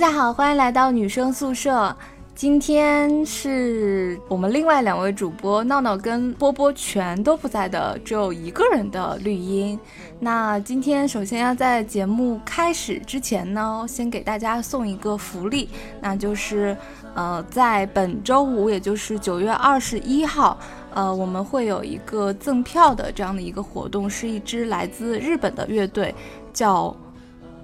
大家好，欢迎来到女生宿舍。今天是我们另外两位主播闹闹跟波波全都不在的，只有一个人的绿茵。那今天首先要在节目开始之前呢，先给大家送一个福利，那就是呃，在本周五，也就是九月二十一号，呃，我们会有一个赠票的这样的一个活动，是一支来自日本的乐队，叫。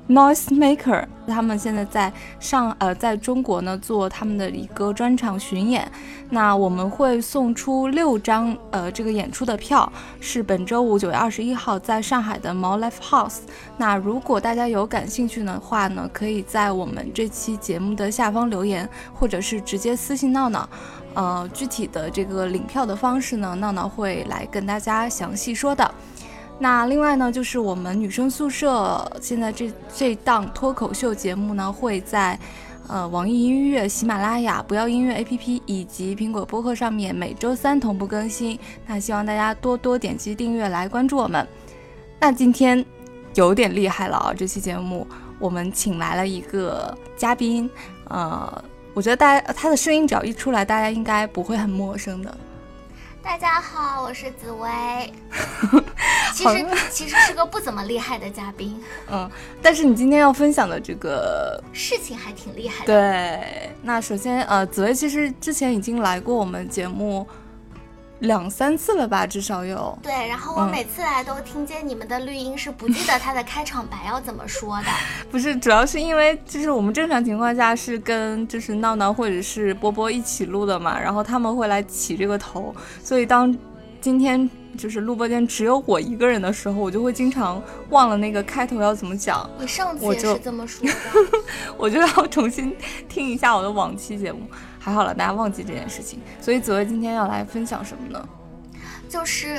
Noise Maker，他们现在在上呃，在中国呢做他们的一个专场巡演。那我们会送出六张呃这个演出的票，是本周五九月二十一号在上海的毛 Life House。那如果大家有感兴趣的话呢，可以在我们这期节目的下方留言，或者是直接私信闹闹。呃，具体的这个领票的方式呢，闹闹会来跟大家详细说的。那另外呢，就是我们女生宿舍现在这这档脱口秀节目呢，会在呃网易音乐、喜马拉雅、不要音乐 APP 以及苹果播客上面每周三同步更新。那希望大家多多点击订阅来关注我们。那今天有点厉害了啊！这期节目我们请来了一个嘉宾，呃，我觉得大家他的声音只要一出来，大家应该不会很陌生的。大家好，我是紫薇。其实其实是个不怎么厉害的嘉宾。嗯，但是你今天要分享的这个事情还挺厉害的。对，那首先呃，紫薇其实之前已经来过我们节目。两三次了吧，至少有。对，然后我每次来都听见你们的绿音是不记得他的开场白要怎么说的。不是，主要是因为就是我们正常情况下是跟就是闹闹或者是波波一起录的嘛，然后他们会来起这个头，所以当今天就是录播间只有我一个人的时候，我就会经常忘了那个开头要怎么讲。你上次也是这么说的，我就要重新听一下我的往期节目。还好了，大家忘记这件事情。所以紫薇今天要来分享什么呢？就是，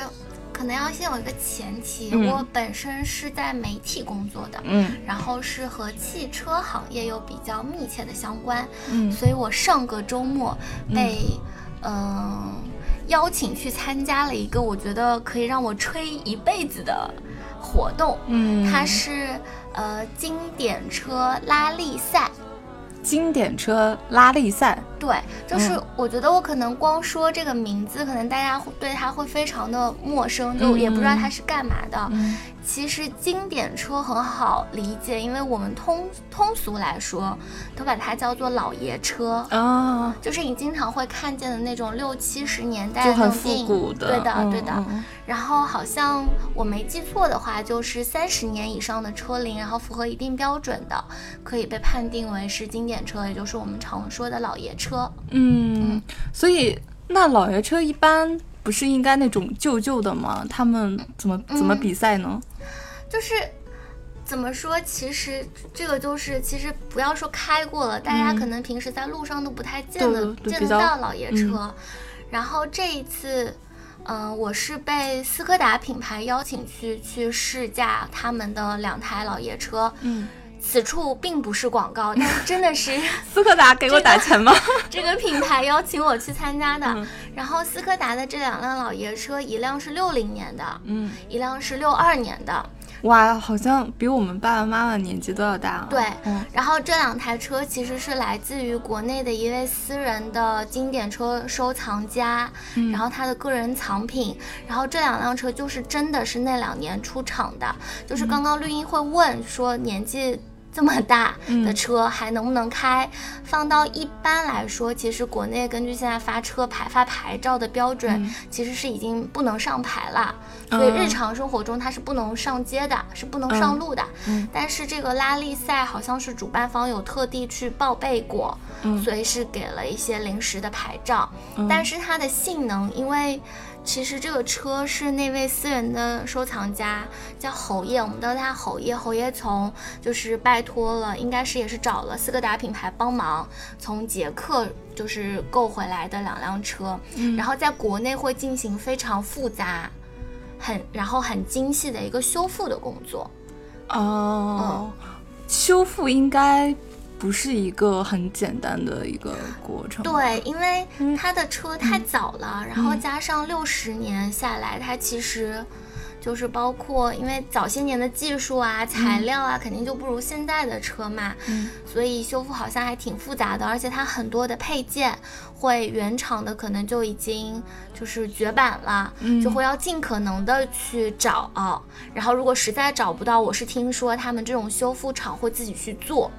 可能要先有一个前提，我本身是在媒体工作的，嗯，然后是和汽车行业有比较密切的相关，嗯，所以我上个周末被，嗯，邀请去参加了一个我觉得可以让我吹一辈子的活动，嗯，它是呃经典车拉力赛。经典车拉力赛，对，就是我觉得我可能光说这个名字，可能大家对它会非常的陌生，就也不知道它是干嘛的。其实经典车很好理解，因为我们通通俗来说，都把它叫做老爷车。啊，就是你经常会看见的那种六七十年代的那种电影，对的，对的。然后好像我没记错的话，就是三十年以上的车龄，然后符合一定标准的，可以被判定为是经典车，也就是我们常说的老爷车。嗯，所以那老爷车一般不是应该那种旧旧的吗？他们怎么怎么比赛呢？就是怎么说？其实这个就是，其实不要说开过了，大家可能平时在路上都不太见得见得到老爷车。然后这一次，嗯，我是被斯柯达品牌邀请去去试驾他们的两台老爷车。嗯，此处并不是广告，但是真的是 斯柯达给我打钱吗？这个品牌邀请我去参加的。然后斯柯达的这两辆老爷车，一辆是六零年的，嗯，一辆是六二年的。哇，好像比我们爸爸妈妈年纪都要大。对，然后这两台车其实是来自于国内的一位私人的经典车收藏家，然后他的个人藏品。然后这两辆车就是真的是那两年出厂的，就是刚刚绿茵会问说年纪。这么大的车还能不能开？放到一般来说，其实国内根据现在发车牌、发牌照的标准，其实是已经不能上牌了。所以日常生活中它是不能上街的，是不能上路的。但是这个拉力赛好像是主办方有特地去报备过，所以是给了一些临时的牌照。但是它的性能，因为。其实这个车是那位私人的收藏家叫侯爷，我们都叫他侯爷。侯爷从就是拜托了，应该是也是找了斯柯达品牌帮忙，从捷克就是购回来的两辆车，然后在国内会进行非常复杂、很然后很精细的一个修复的工作。哦，修复应该。不是一个很简单的一个过程。对，因为他的车太早了，然后加上六十年下来，它其实就是包括因为早些年的技术啊、材料啊，肯定就不如现在的车嘛，嗯。所以修复好像还挺复杂的，而且它很多的配件会原厂的可能就已经就是绝版了，嗯。就会要尽可能的去找、然后如果实在找不到，我是听说他们这种修复厂会自己去做，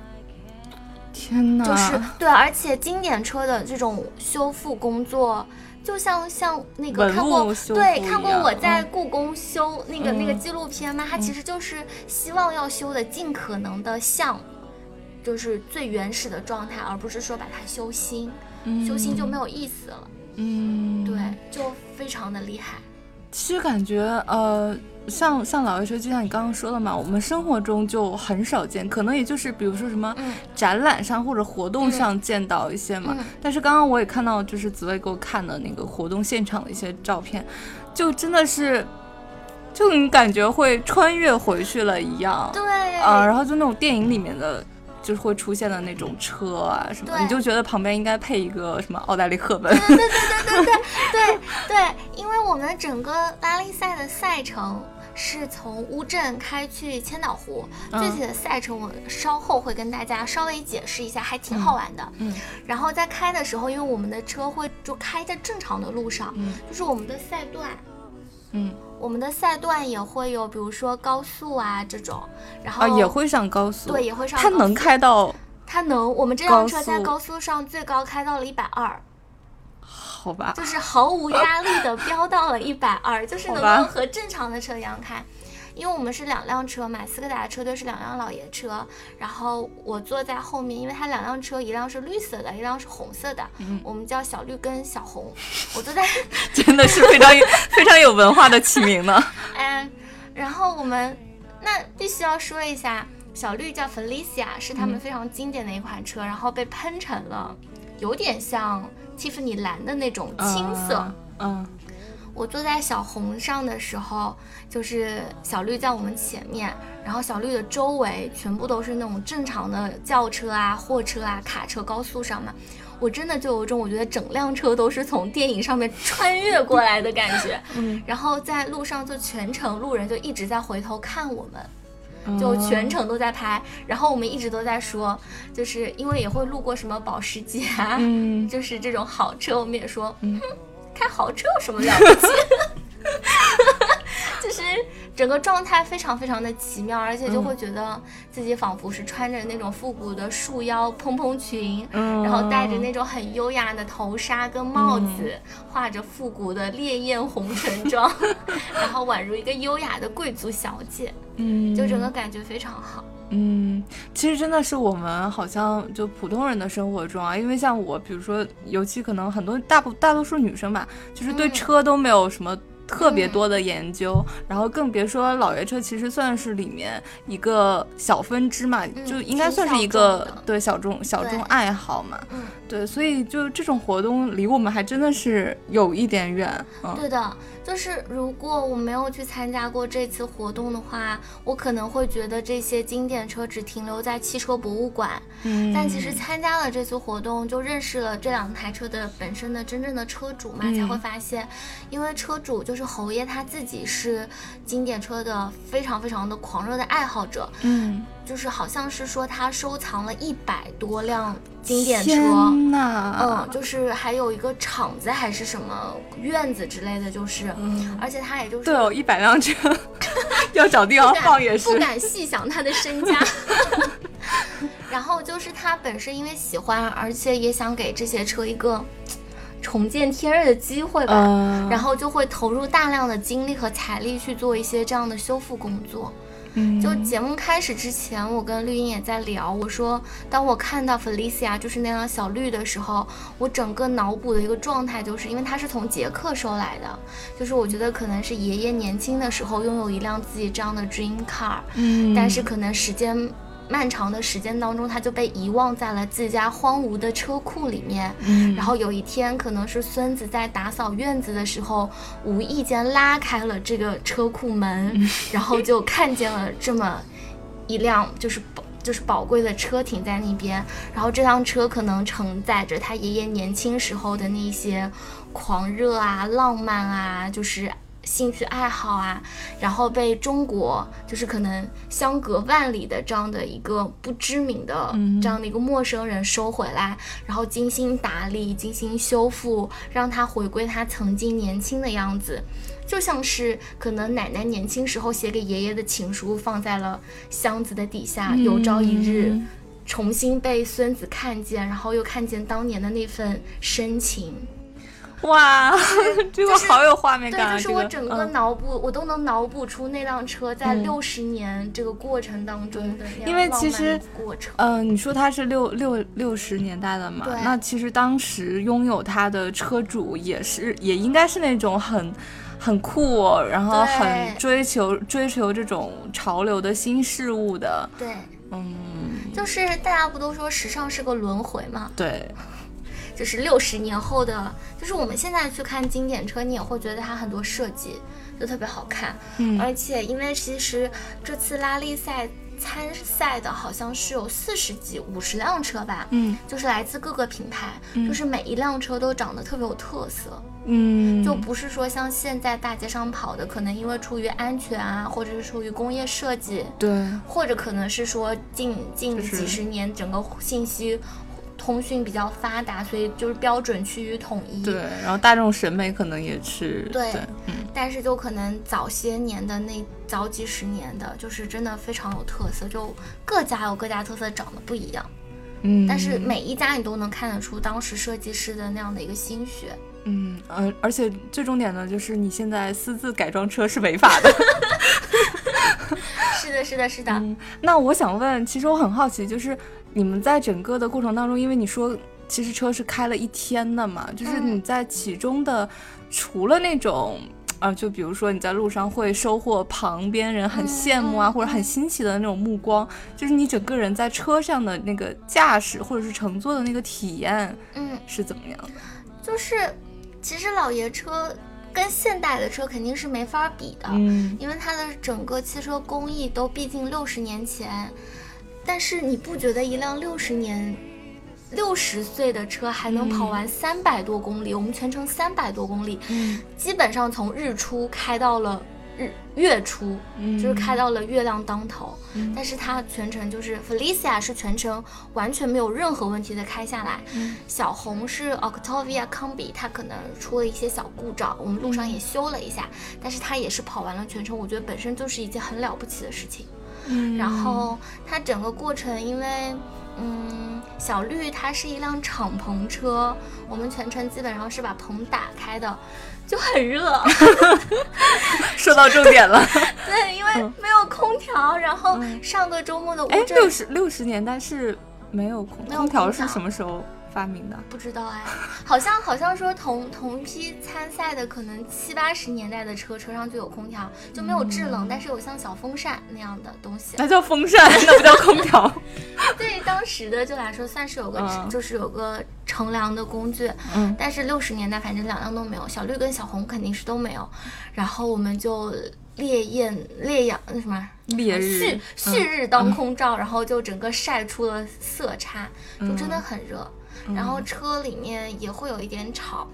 天哪，就是对，而且经典车的这种修复工作。就像像那个看过对看过我在嗯故宫修那个、那个嗯纪录片吗？它其实就是希望要修的尽可能的像，就是最原始的状态，而不是说把它修新，修新就没有意思了。嗯，对，就非常的厉害。其实感觉呃，像像老爷说，就像你刚刚说的嘛，我们生活中就很少见，可能也就是比如说什么嗯展览上或者活动上见到一些嘛。嗯但是刚刚我也看到，就是紫薇给我看的那个活动现场的一些照片，就真的是，就你感觉会穿越回去了一样。对，啊，然后就那种电影里面的。就是会出现的那种车啊什么，你就觉得旁边应该配一个什么奥黛丽·赫本。对对对对对对对，因为我们整个拉力赛的赛程是从乌镇开去千岛湖，嗯具体的赛程我稍后会跟大家稍微解释一下，还挺好玩的。嗯然后在开的时候，因为我们的车会就开在正常的路上，嗯就是我们的赛段。嗯我们的赛段也会有，比如说高速啊这种，然后啊，也会上高速。对，也会上。它能，开到它能。我们这辆车在高速上最高开到了一百二，好吧？就是毫无压力的飙到了一百二，就是能够和正常的车一样开。因为我们是两辆车嘛，斯柯达车队是两辆老爷车，然后我坐在后面，因为它两辆车，一辆是绿色的，一辆是红色的，嗯我们叫小绿跟小红，我坐在 真的是非常有非常有文化的起名呢。嗯，然后我们那必须要说一下，小绿叫 Felicia，是他们嗯非常经典的一款车，然后被喷成了有点像蒂芙尼蓝的那种青色。嗯，我坐在小红上的时候，就是小绿在我们前面，然后小绿的周围全部都是那种正常的轿车啊、货车啊、卡车，高速上嘛。我真的就有种我觉得整辆车都是从电影上面穿越过来的感觉，嗯，然后在路上就全程路人就一直在回头看我们，嗯就全程都在拍，然后我们一直都在说，就是因为也会路过什么保时捷啊，嗯。就是这种好车，我们也说，嗯。哼，开豪车有什么了不起？就是整个状态非常非常的奇妙，而且就会觉得自己仿佛是穿着那种复古的束腰蓬蓬裙，嗯然后戴着那种很优雅的头纱跟帽子，画着复古的烈焰红唇妆，然后宛如一个优雅的贵族小姐，嗯，就整个感觉非常好。嗯，其实真的是我们好像就普通人的生活中啊，因为像我，比如说，尤其可能很多大部大多数女生吧，就是对嗯车都没有什么。特别多的研究，然后更别说老爷车，其实算是里面一个小分支嘛，就应该算是一个对小众小众爱好嘛。嗯，对，所以就这种活动离我们还真的是有一点远。嗯，对的，就是如果我没有去参加过这次活动的话，我可能会觉得这些经典车只停留在汽车博物馆。嗯但其实参加了这次活动，就认识了这两台车的本身的真正的车主嘛，嗯才会发现，因为车主就是侯爷他自己是经典车的非常非常的狂热的爱好者，嗯，就是好像是说他收藏了一百多辆经典车。嗯，就是还有一个厂子还是什么院子之类的，就是，嗯而且他也就是对哦，一百辆车 要找地方放也是。不敢细想他的身家。然后就是他本身因为喜欢，而且也想给这些车一个重见天日的机会吧，嗯，然后就会投入大量的精力和财力去做一些这样的修复工作。嗯。就节目开始之前，我跟绿茵也在聊，我说当我看到 Felicia 就是那辆小绿的时候，我整个脑补的一个状态就是，因为它是从捷克收来的，就是我觉得可能是爷爷年轻的时候拥有一辆自己这样的 dream car，嗯，但是可能时间漫长的时间当中，他就被遗忘在了自家荒芜的车库里面。嗯，然后有一天，可能是孙子在打扫院子的时候，无意间拉开了这个车库门，然后就看见了这么一辆就是宝就是宝贵的车停在那边。然后这辆车可能承载着他爷爷年轻时候的那些狂热啊、浪漫啊，就是兴趣爱好啊，然后被中国就是可能相隔万里的这样的一个不知名的这样的一个陌生人收回来，然后精心打理、精心修复，让他回归他曾经年轻的样子，就像是可能奶奶年轻时候写给爷爷的情书放在了箱子的底下，有朝一日重新被孙子看见，然后又看见当年的那份深情。哇，这个好有画面感啊！对，就是我整个脑补，我都能脑补出那辆车在六十年这个过程当中的因为其实过程。嗯，你说它是六六六十年代的嘛？那其实当时拥有它的车主也是，也应该是那种很很酷，然后很追求追求这种潮流的新事物的。对，嗯，就是大家不都说时尚是个轮回吗？对。就是六十年后的，就是我们现在去看经典车，你也会觉得它很多设计就特别好看。嗯，而且因为其实这次拉力赛参赛的好像是有四十几、五十辆车吧。嗯，就是来自各个品牌，就是每一辆车都长得特别有特色。嗯，就不是说像现在大街上跑的，可能因为出于安全啊，或者是出于工业设计，对，或者可能是说近近几十年整个信息。通讯比较发达，所以就是标准趋于统一。对，然后大众审美可能也是对，嗯。但是就可能早些年的那早几十年的，就是真的非常有特色，就各家有各家特色，长得不一样。嗯。但是每一家你都能看得出当时设计师的那样的一个心血。嗯而，而且最重点的就是你现在私自改装车是违法的。是的，是的，是的。那我想问，其实我很好奇，就是。你们在整个的过程当中，因为你说其实车是开了一天的嘛，就是你在其中的，除了那种啊，就比如说你在路上会收获旁边人很羡慕啊，或者很新奇的那种目光，就是你整个人在车上的那个驾驶或者是乘坐的那个体验，嗯，是怎么样的？就是其实老爷车跟现代的车肯定是没法比的，嗯，因为它的整个汽车工艺都毕竟六十年前。但是你不觉得一辆六十年、六十岁的车还能跑完三百多公里？我们全程三百多公里，基本上从日出开到了日月初，就是开到了月亮当头。但是它全程就是 Felicia 是全程完全没有任何问题的开下来。小红是 Octavia Combi，它可能出了一些小故障，我们路上也修了一下，但是它也是跑完了全程。我觉得本身就是一件很了不起的事情。然后它整个过程，因为，嗯，小绿它是一辆敞篷车，我们全程基本上是把棚打开的，就很热。说到重点了。对，因为没有空调，然后上个周末的哎，六十六十年代是没有空空调是什么时候？发明的不知道哎，好像好像说同同批参赛的可能七八十年代的车车上就有空调，就没有制冷，但是有像小风扇那样的东西。那叫风扇，那不叫空调。对当时的就来说，算是有个就是有个乘凉的工具。嗯。但是六十年代反正两样都没有，小绿跟小红肯定是都没有。然后我们就烈焰烈阳那什么烈日旭旭日当空照，然后就整个晒出了色差，就真的很热。然后车里面也会有一点吵，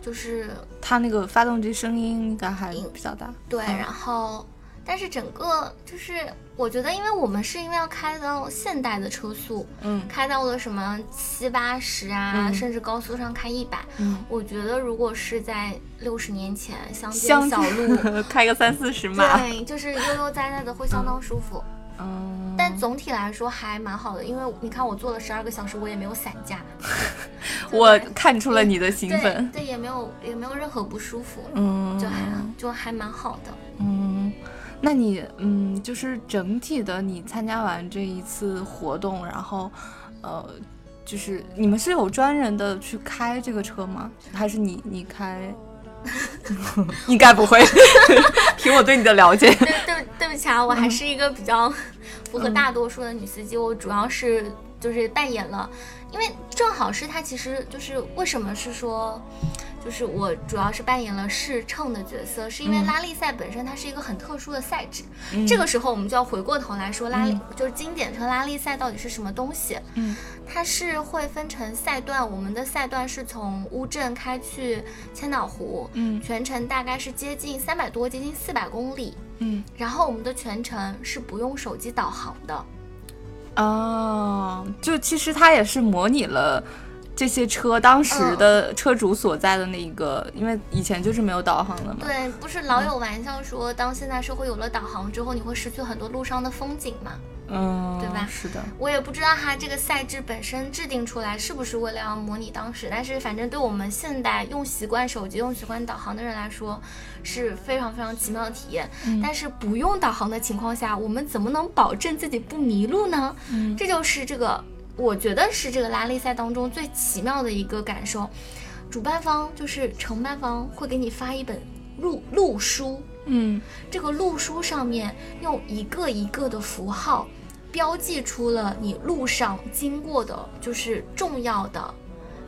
就是它那个发动机声音应该还比较大。对，然后但是整个就是我觉得，因为我们是因为要开到现代的车速，嗯，开到了什么七八十啊，甚至高速上开一百，嗯，我觉得如果是在六十年前乡间小路 开个三四十码，对，就是悠悠哉哉的会相当舒服。嗯，但总体来说还蛮好的，因为你看我坐了十二个小时，我也没有散架，我看出了你的兴奋，对，也没有也没有任何不舒服，嗯，就还就还蛮好的，嗯，那你嗯，就是整体的你参加完这一次活动，然后呃，就是你们是有专人的去开这个车吗？还是你你开？应该不会，凭我对你的了解。对对对不起啊，我还是一个比较符合大多数的女司机。我主要是就是扮演了，因为正好是她，其实就是为什么是说，就是我主要是扮演了试乘的角色，是因为嗯拉力赛本身它是一个很特殊的赛制。嗯这个时候我们就要回过头来说拉力，嗯就是经典车拉力赛到底是什么东西？嗯它是会分成赛段，我们的赛段是从乌镇开去千岛湖，嗯全程大概是接近三百多，接近四百公里。嗯然后我们的全程是不用手机导航的，哦，就其实它也是模拟了。这些车当时的车主所在的那一个，因为以前就是没有导航的嘛。对，不是老有玩笑说，当现在社会有了导航之后，你会失去很多路上的风景嘛？嗯，对吧是的，我也不知道它这个赛制本身制定出来是不是为了要模拟当时，但是反正对我们现代用习惯手机、用习惯导航的人来说，是非常非常奇妙的体验。嗯但是不用导航的情况下，我们怎么能保证自己不迷路呢？嗯这就是这个，我觉得是这个拉力赛当中最奇妙的一个感受。主办方就是承办方会给你发一本路路书，嗯这个路书上面用一个一个的符号标记出了你路上经过的，就是重要的，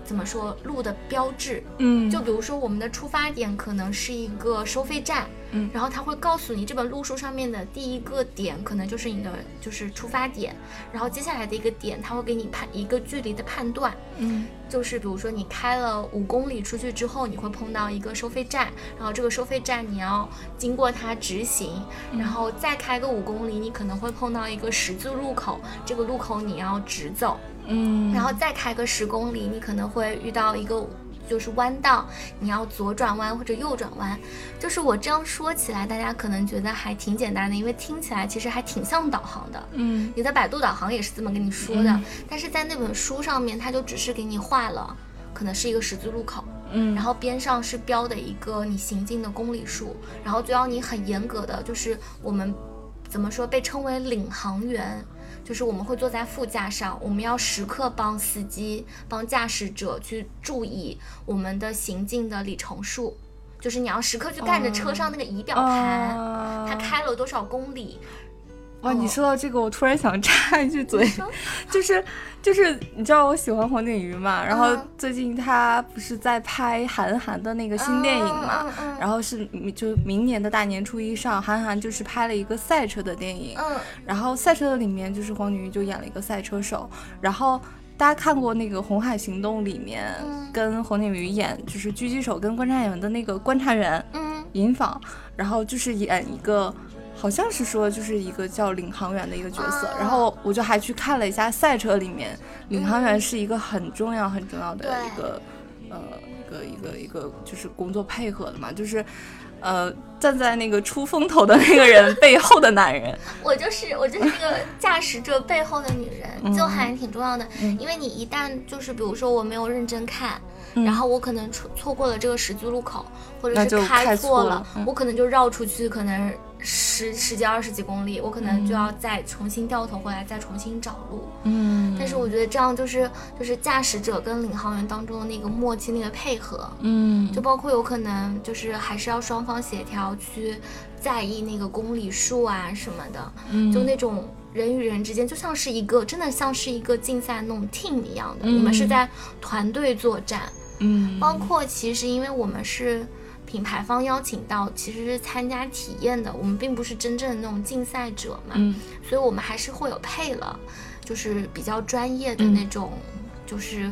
怎么说路的标志。嗯，就比如说我们的出发点可能是一个收费站，嗯。然后他会告诉你这本路书上面的第一个点可能就是你的就是出发点，然后接下来的一个点他会给你判一个距离的判断，嗯。就是比如说你开了五公里出去之后，你会碰到一个收费站，然后这个收费站你要经过它直行，然后再开个五公里，你可能会碰到一个十字路口，这个路口你要直走，嗯，然后再开个十公里，你可能会遇到一个。就是弯道，你要左转弯或者右转弯。就是我这样说起来，大家可能觉得还挺简单的，因为听起来其实还挺像导航的。嗯你的百度导航也是这么跟你说的，嗯但是在那本书上面，它就只是给你画了，可能是一个十字路口，嗯，然后边上是标的一个你行进的公里数，然后就要你很严格的，就是我们怎么说被称为领航员。就是我们会坐在副驾上，我们要时刻帮司机、帮驾驶者去注意我们的行进的里程数，就是你要时刻去看着车上那个仪表盘，啊它开了多少公里。哇，你哦说到这个，我突然想插一句嘴就是 就是，你知道我喜欢黄景瑜嘛？然后嗯最近他不是在拍韩寒的那个新电影嘛？然后是就明年的大年初一上，韩寒就是拍了一个赛车的电影，嗯然后赛车的里面就是黄景瑜就演了一个赛车手，然后。大家看过那个《红海行动》里面，嗯跟黄景瑜演就是狙击手跟观察员的那个观察员嗯尹昉，然后就是演一个，好像是说就是一个叫领航员的一个角色，啊。然后我就还去看了一下赛车里面，领航员是一个很重要很重要的一个，呃，一个一个一个就是工作配合的嘛，就是，呃，站在那个出风头的那个人背后的男人，我就是我就是那个驾驶者背后的女人，嗯。就还挺重要的。嗯。因为你一旦就是比如说我没有认真看，嗯。然后我可能错错过了这个十字路口，或者是开开错了了，嗯。我可能就绕出去，可能十十几二十几公里，我可能就要再重新掉头回来，再重新找路。嗯。但是我觉得这样就是就是驾驶者跟领航员当中的那个默契、那个配合，嗯。就包括有可能就是还是要双方协调去在意那个公里数啊什么的，嗯。就那种人与人之间就像是一个真的像是一个竞赛那种 team 一样的，嗯。你们是在团队作战，嗯。包括其实因为我们是。品牌方邀请到其实是参加体验的，我们并不是真正的那种竞赛者嘛，嗯所以我们还是会有配了，就是比较专业的嗯那种，就是，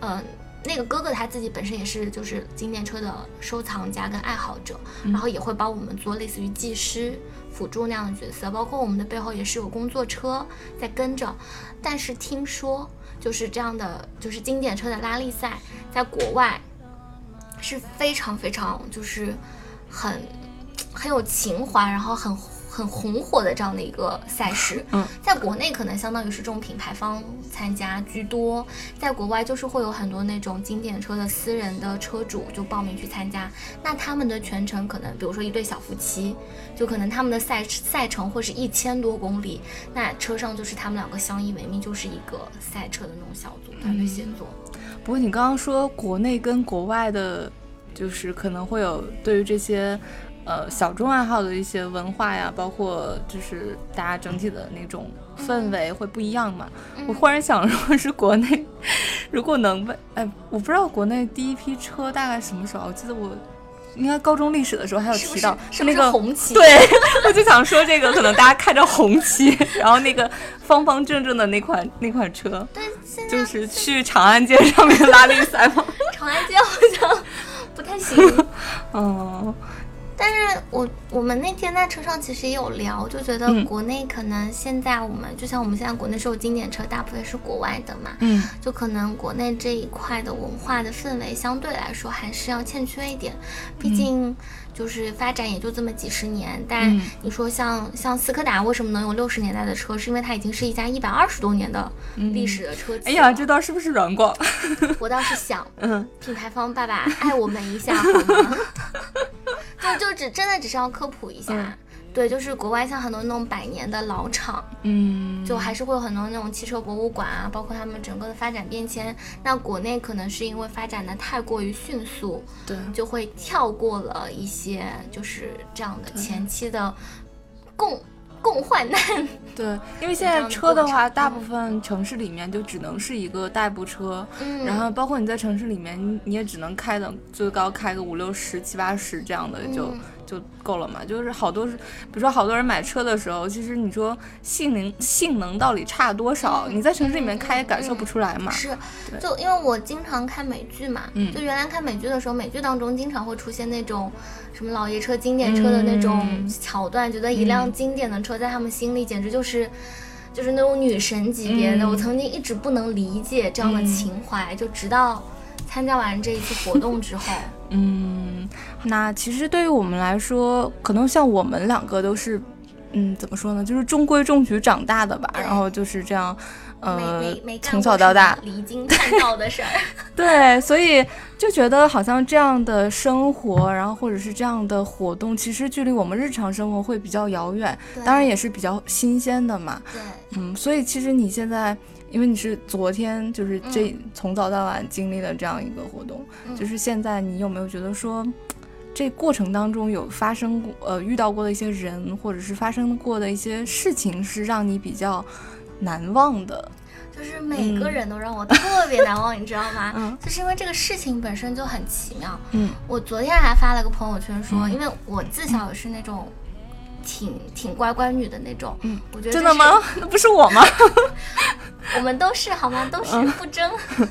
呃，那个哥哥他自己本身也是就是经典车的收藏家跟爱好者，嗯然后也会帮我们做类似于技师辅助那样的角色，包括我们的背后也是有工作车在跟着，但是听说就是这样的，就是经典车的拉力赛在国外是非常非常就是很很有情怀，然后很很红火的这样的一个赛事。嗯，在国内可能相当于是这种品牌方参加居多，在国外就是会有很多那种经典车的私人的车主就报名去参加。那他们的全程可能，比如说一对小夫妻，就可能他们的赛赛程会是一千多公里，那车上就是他们两个相依为命，就是一个赛车的那种小组团队协作。不过你刚刚说国内跟国外的，就是可能会有对于这些呃小众爱好的一些文化呀，包括就是大家整体的那种氛围会不一样嘛。我忽然想如果，是国内如果能被哎，我不知道国内第一批车大概什么时候？我记得我。应该高中历史的时候还有提到，是那个红旗。对，我就想说这个，可能大家看着红旗，然后那个方方正正的那款那款车，对，就是去长安街上面拉力赛吗？长安街好像不太行。嗯。但是我我们那天在车上其实也有聊，就觉得国内可能现在我们就像我们现在国内是有经典车，大部分是国外的嘛，嗯，就可能国内这一块的文化的氛围相对来说还是要欠缺一点，毕竟就是发展也就这么几十年。但你说像像斯柯达为什么能有六十年代的车，是因为它已经是一家一百二十多年的历史的车企。哎呀，这倒是不是软广？我倒是想，嗯，品牌方爸爸 爱我们一下好吗？就就只真的只是要科普一下，对，就是国外像很多那种百年的老厂，嗯，就还是会有很多那种汽车博物馆啊，包括他们整个的发展变迁。那国内可能是因为发展的太过于迅速，对，就会跳过了一些就是这样的前期的共。共患难，对，因为现在车的话，大部分城市里面就只能是一个代步车，嗯，然后包括你在城市里面，你也只能开的最高开个五六十、七八十这样的就。就够了嘛？就是好多，比如说好多人买车的时候，其实你说性能性能到底差多少？你在城市里面开也感受不出来嘛。是，就因为我经常看美剧嘛，就原来看美剧的时候，美剧当中经常会出现那种什么老爷车、经典车的那种桥段，觉得一辆经典的车在他们心里简直就是就是那种女神级别的。我曾经一直不能理解这样的情怀，就直到参加完这一次活动之后。嗯，那其实对于我们来说，可能像我们两个都是，嗯，怎么说呢，就是中规中矩长大的吧。然后就是这样，呃，从小到大离经叛道的事儿。对，所以就觉得好像这样的生活，然后或者是这样的活动，其实距离我们日常生活会比较遥远。当然也是比较新鲜的嘛。对，嗯，所以其实你现在。因为你是昨天就是这从早到晚经历了这样一个活动，就是现在你有没有觉得说，这过程当中有发生过呃遇到过的一些人，或者是发生过的一些事情是让你比较难忘的？就是每个人都让我特别难忘，你知道吗？嗯，就是因为这个事情本身就很奇妙。嗯，我昨天还发了个朋友圈说，因为我自小也是那种。挺挺乖乖女的那种，嗯，我觉得真的吗？那不是我吗？我们都是好吗？都是不争，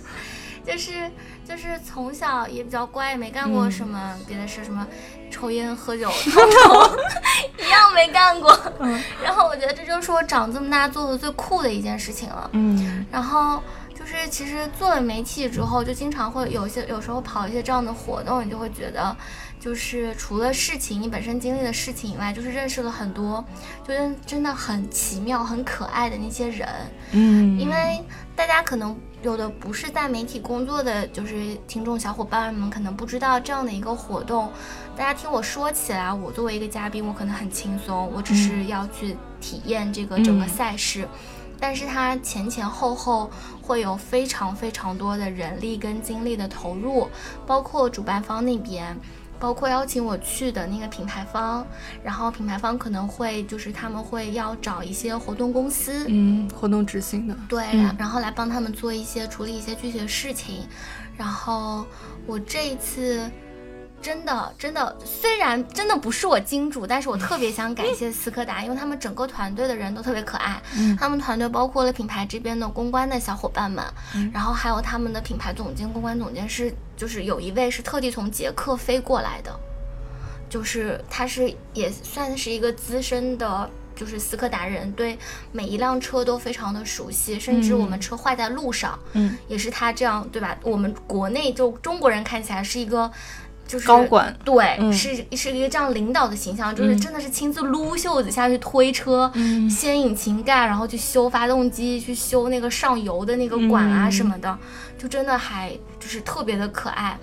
就是就是从小也比较乖，也没干过什么别的事，什么抽烟喝酒 一样没干过。然后我觉得这就是我长这么大做的最酷的一件事情了。嗯，然后就是其实做了媒体之后，就经常会有一些有时候跑一些这样的活动，你就会觉得。就是除了事情，你本身经历的事情以外，就是认识了很多，就是真的很奇妙、很可爱的那些人。嗯，因为大家可能有的不是在媒体工作的，就是听众小伙伴们可能不知道这样的一个活动。大家听我说起来，我作为一个嘉宾，我可能很轻松，我只是要去体验这个整个赛事，但是它前前后后会有非常非常多的人力跟精力的投入，包括主办方那边。包括邀请我去的那个品牌方，然后品牌方可能会就是他们会要找一些活动公司，嗯，活动执行的，对，然后来帮他们做一些处理一些具体的事情。然后我这一次。真的，真的，虽然真的不是我金主，但是我特别想感谢斯柯达，因为他们整个团队的人都特别可爱。嗯，他们团队包括了品牌这边的公关的小伙伴们，然后还有他们的品牌总监、公关总监是，就是有一位是特地从捷克飞过来的，就是他是也算是一个资深的，就是斯柯达人，对每一辆车都非常的熟悉，甚至我们车坏在路上，嗯，也是他这样，对吧？我们国内就中国人看起来是一个。就是高管，对，是是一个这样领导的形象，就是真的是亲自撸袖子下去推车，掀引擎盖，然后去修发动机，去修那个上游的那个管啊什么的，就真的还就是特别的可爱。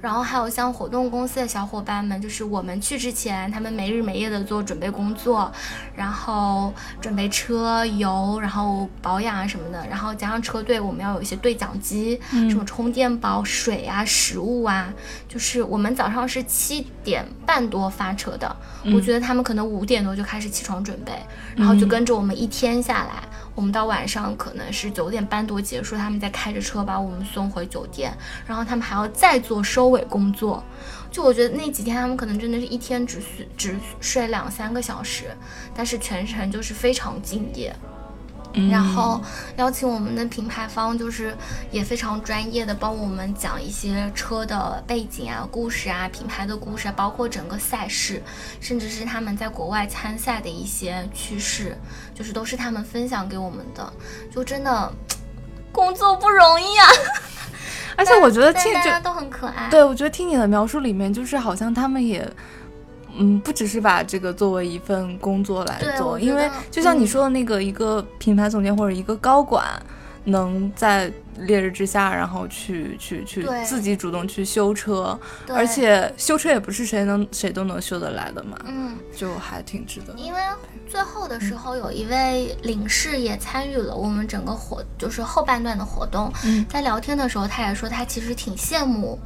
然后还有像活动公司的小伙伴们，就是我们去之前，他们没日没夜的做准备工作，然后准备车油，然后保养啊什么的，然后加上车队，我们要有一些对讲机，什么充电宝、水啊、食物啊，就是我们早上是七点半多发车的，我觉得他们可能五点多就开始起床准备，然后就跟着我们一天下来。我们到晚上可能是九点半多结束，他们再开着车把我们送回酒店，然后他们还要再做收尾工作。就我觉得那几天他们可能真的是一天只睡只睡两三个小时，但是全程就是非常敬业。然后邀请我们的品牌方，就是也非常专业的帮我们讲一些车的背景啊、故事啊、品牌的故事，包括整个赛事，甚至是他们在国外参赛的一些趋势，就是都是他们分享给我们的。就真的工作不容易啊！而且我觉得听大家都很可爱。对，我觉得听你的描述里面，就是好像他们也。嗯，不只是把这个作为一份工作来做，因为就像你说的那个，一个品牌总监或者一个高管，能在烈日之下，然后去去去自己主动去修车，而且修车也不是谁能谁都能修得来的嘛，嗯，就还挺值得。因为最后的时候，有一位领事也参与了我们整个活，就是后半段的活动，在聊天的时候，他也说他其实挺羡慕。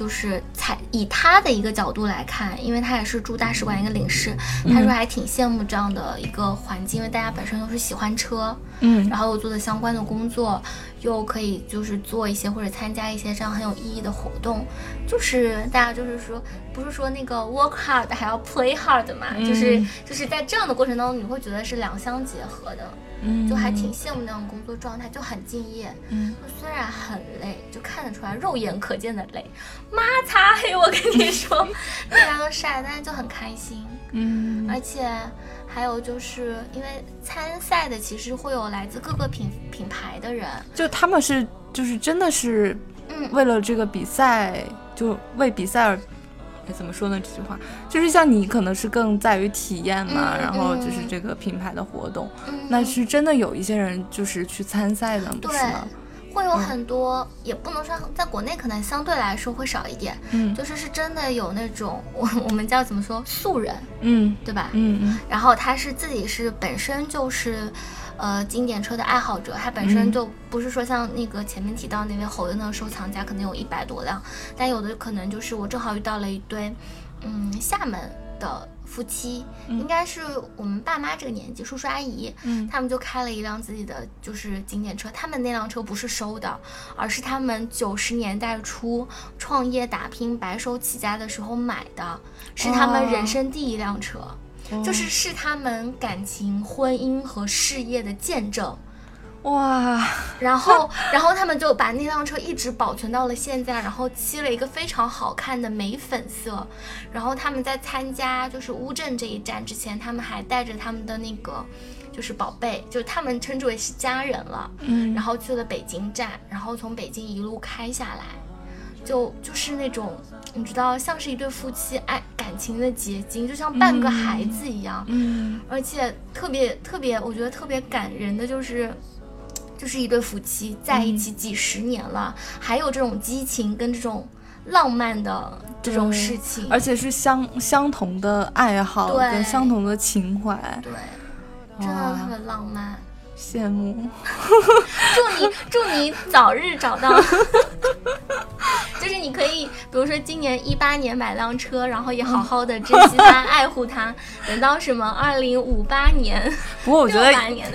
就是采以他的一个角度来看，因为他也是驻大使馆一个领事，他说还挺羡慕这样的一个环境，因为大家本身都是喜欢车，嗯，然后又做的相关的工作，又可以就是做一些或者参加一些这样很有意义的活动，就是大家就是说，不是说那个 work hard 还要 play hard 嘛，就是就是在这样的过程当中，你会觉得是两相结合的。就还挺羡慕那种工作状态，就很敬业。嗯，虽然很累，就看得出来，肉眼可见的累。妈擦黑，我跟你说，太阳晒，但是就很开心。嗯，而且还有就是因为参赛的其实会有来自各个品品牌的人，就他们是就是真的是，嗯，为了这个比赛，就为比赛而。怎么说呢？这句话就是像你可能是更在于体验嘛，然后就是这个品牌的活动，那是真的有一些人就是去参赛的，不是吗？会有很多，也不能说在国内可能相对来说会少一点，嗯，就是是真的有那种我我们叫怎么说素人，嗯，对吧？嗯嗯，然后他是自己是本身就是。呃，经典车的爱好者，他本身就不是说像那个前面提到那位侯的那个收藏家，可能有一百多辆，但有的可能就是我正好遇到了一对，嗯，厦门的夫妻，应该是我们爸妈这个年纪，叔叔阿姨，嗯，他们就开了一辆自己的就是经典车，他们那辆车不是收的，而是他们九十年代初创业打拼白手起家的时候买的，是他们人生第一辆车。就是是他们感情、婚姻和事业的见证，哇！然后，然后他们就把那辆车一直保存到了现在，然后漆了一个非常好看的玫粉色。然后他们在参加就是乌镇这一站之前，他们还带着他们的那个就是宝贝，就他们称之为是家人了，嗯，然后去了北京站，然后从北京一路开下来，就就是那种。你知道，像是一对夫妻爱感情的结晶，就像半个孩子一样。嗯，而且特别特别，我觉得特别感人的就是，就是一对夫妻在一起几十年了，还有这种激情跟这种浪漫的这种事情，而且是相相同的爱好跟相同的情怀，对，真的特别浪漫。羡慕，祝你祝你早日找到，就是你可以，比如说今年一八年买辆车，然后也好好的珍惜它、爱护它，等到什么二零五八年，不过我觉得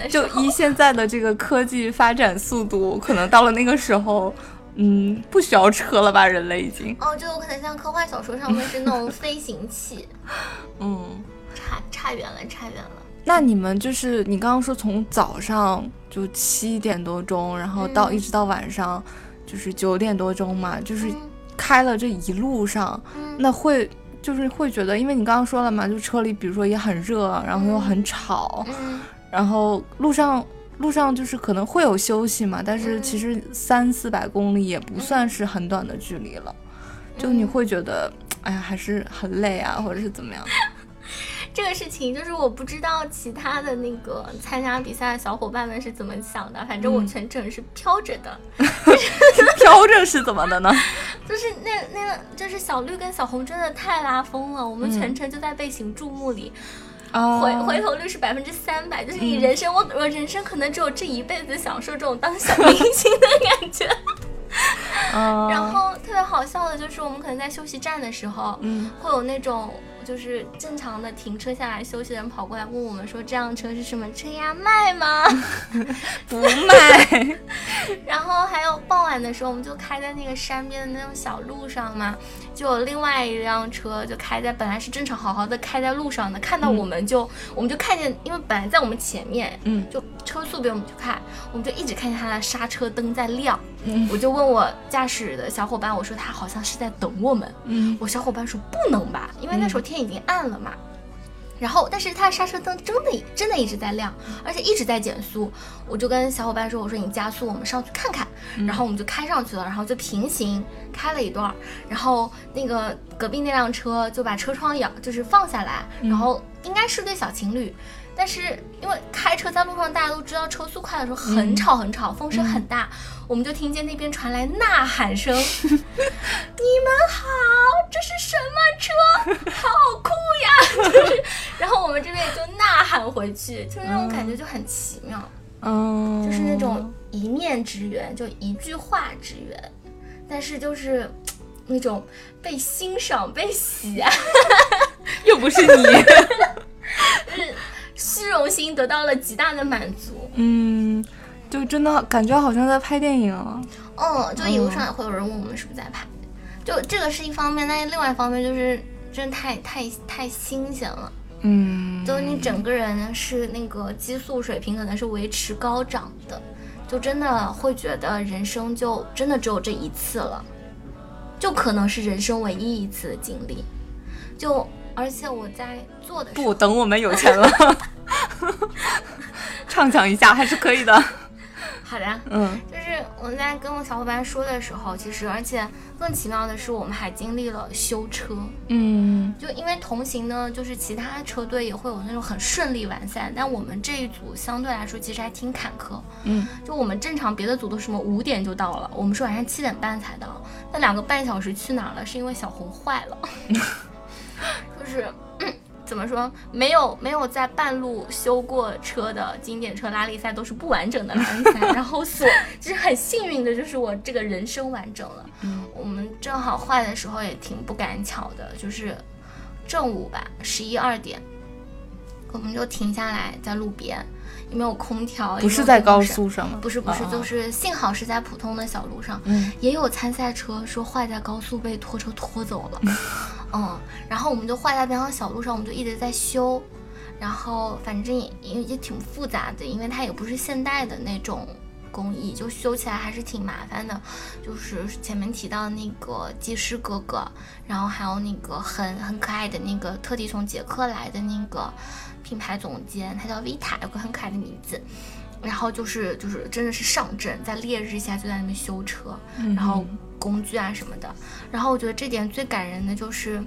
就依现在的这个科技发展速度，可能到了那个时候，嗯，不需要车了吧？人类已经。哦，就有可能像科幻小说上面是那种飞行器，嗯，差差远了，差远了。那你们就是你刚刚说从早上就七点多钟，然后到一直到晚上，就是九点多钟嘛，就是开了这一路上，那会就是会觉得，因为你刚刚说了嘛，就车里比如说也很热，然后又很吵，然后路上路上就是可能会有休息嘛，但是其实三四百公里也不算是很短的距离了，就你会觉得，哎呀，还是很累啊，或者是怎么样。这个事情就是我不知道其他的那个参加比赛的小伙伴们是怎么想的，反正我全程是飘着的。飘着是怎么的呢？就是那那个就是小绿跟小红真的太拉风了，我们全程就在被行注目里，回回头率是百分之三百，就是你人生我我人生可能只有这一辈子享受这种当小明星的感觉。然后特别好笑的就是我们可能在休息站的时候，嗯，会有那种。就是正常的停车下来休息的人跑过来问我们说这辆车是什么车呀？卖吗？不卖。然后还有傍晚的时候，我们就开在那个山边的那种小路上嘛，就有另外一辆车就开在本来是正常好好的开在路上的，看到我们就我们就看见，因为本来在我们前面，嗯，就车速比我们快，我们就一直看见他的刹车灯在亮。嗯我就问我驾驶的小伙伴，我说他好像是在等我们。嗯我小伙伴说不能吧，因为那时候天已经暗了嘛。然后，但是它的刹车灯真的真的一直在亮，而且一直在减速。我就跟小伙伴说：“我说你加速，我们上去看看。然后我们就开上去了，然后就平行开了一段儿。然后那个隔壁那辆车就把车窗摇，就是放下来，然后应该是对小情侣。但是因为开车在路上，大家都知道车速快的时候很吵很吵，风声很大，我们就听见那边传来呐喊声：“你们好，这是什么车？好酷呀！”就是，然后我们这边也就呐喊回去，就是那种感觉就很奇妙，嗯，就是那种一面之缘，就一句话之缘，但是就是那种被欣赏、被喜爱。又不是你。虚荣心得到了极大的满足。嗯，就真的感觉好像在拍电影啊。嗯，就一路上也会有人问我们是不是在拍，就这个是一方面，但是另外一方面就是真的太太太新鲜了。嗯，就你整个人是那个激素水平可能是维持高涨的，就真的会觉得人生就真的只有这一次了，就可能是人生唯一一次的经历。就而且我在做的时候不等我们有钱了，畅想一下还是可以的。好的，嗯就是我在跟我小伙伴说的时候，其实而且更奇妙的是，我们还经历了修车。嗯就因为同行呢，就是其他车队也会有那种很顺利完赛，但我们这一组相对来说其实还挺坎坷。嗯，就我们正常别的组都什么五点就到了，我们是晚上七点半才到，那两个半小时去哪儿了？是因为小红坏了，就是。怎么说？没有没有在半路修过车的经典车拉力赛都是不完整的拉力赛，然后所就是很幸运的就是我这个人生完整了。嗯，我们正好坏的时候也挺不赶巧的，就是正午吧，十一二点，我们就停下来在路边，也没有空调，不是在高，速上吗？不是不是，啊就是幸好是在普通的小路上，嗯。也有参赛车说坏在高速被拖车拖走了，嗯，然后我们就坏在边上小路上，我们就一直在修，然后反正也也也挺复杂的，因为它也不是现代的那种工艺，就修起来还是挺麻烦的。就是前面提到的那个技师哥哥，然后还有那个很很可爱的那个特地从捷克来的那个品牌总监，他叫 Vita，有个很可爱的名字。然后就是就是真的是上阵，在烈日下就在那边修车，然后工具啊什么的。然后我觉得这点最感人的就是，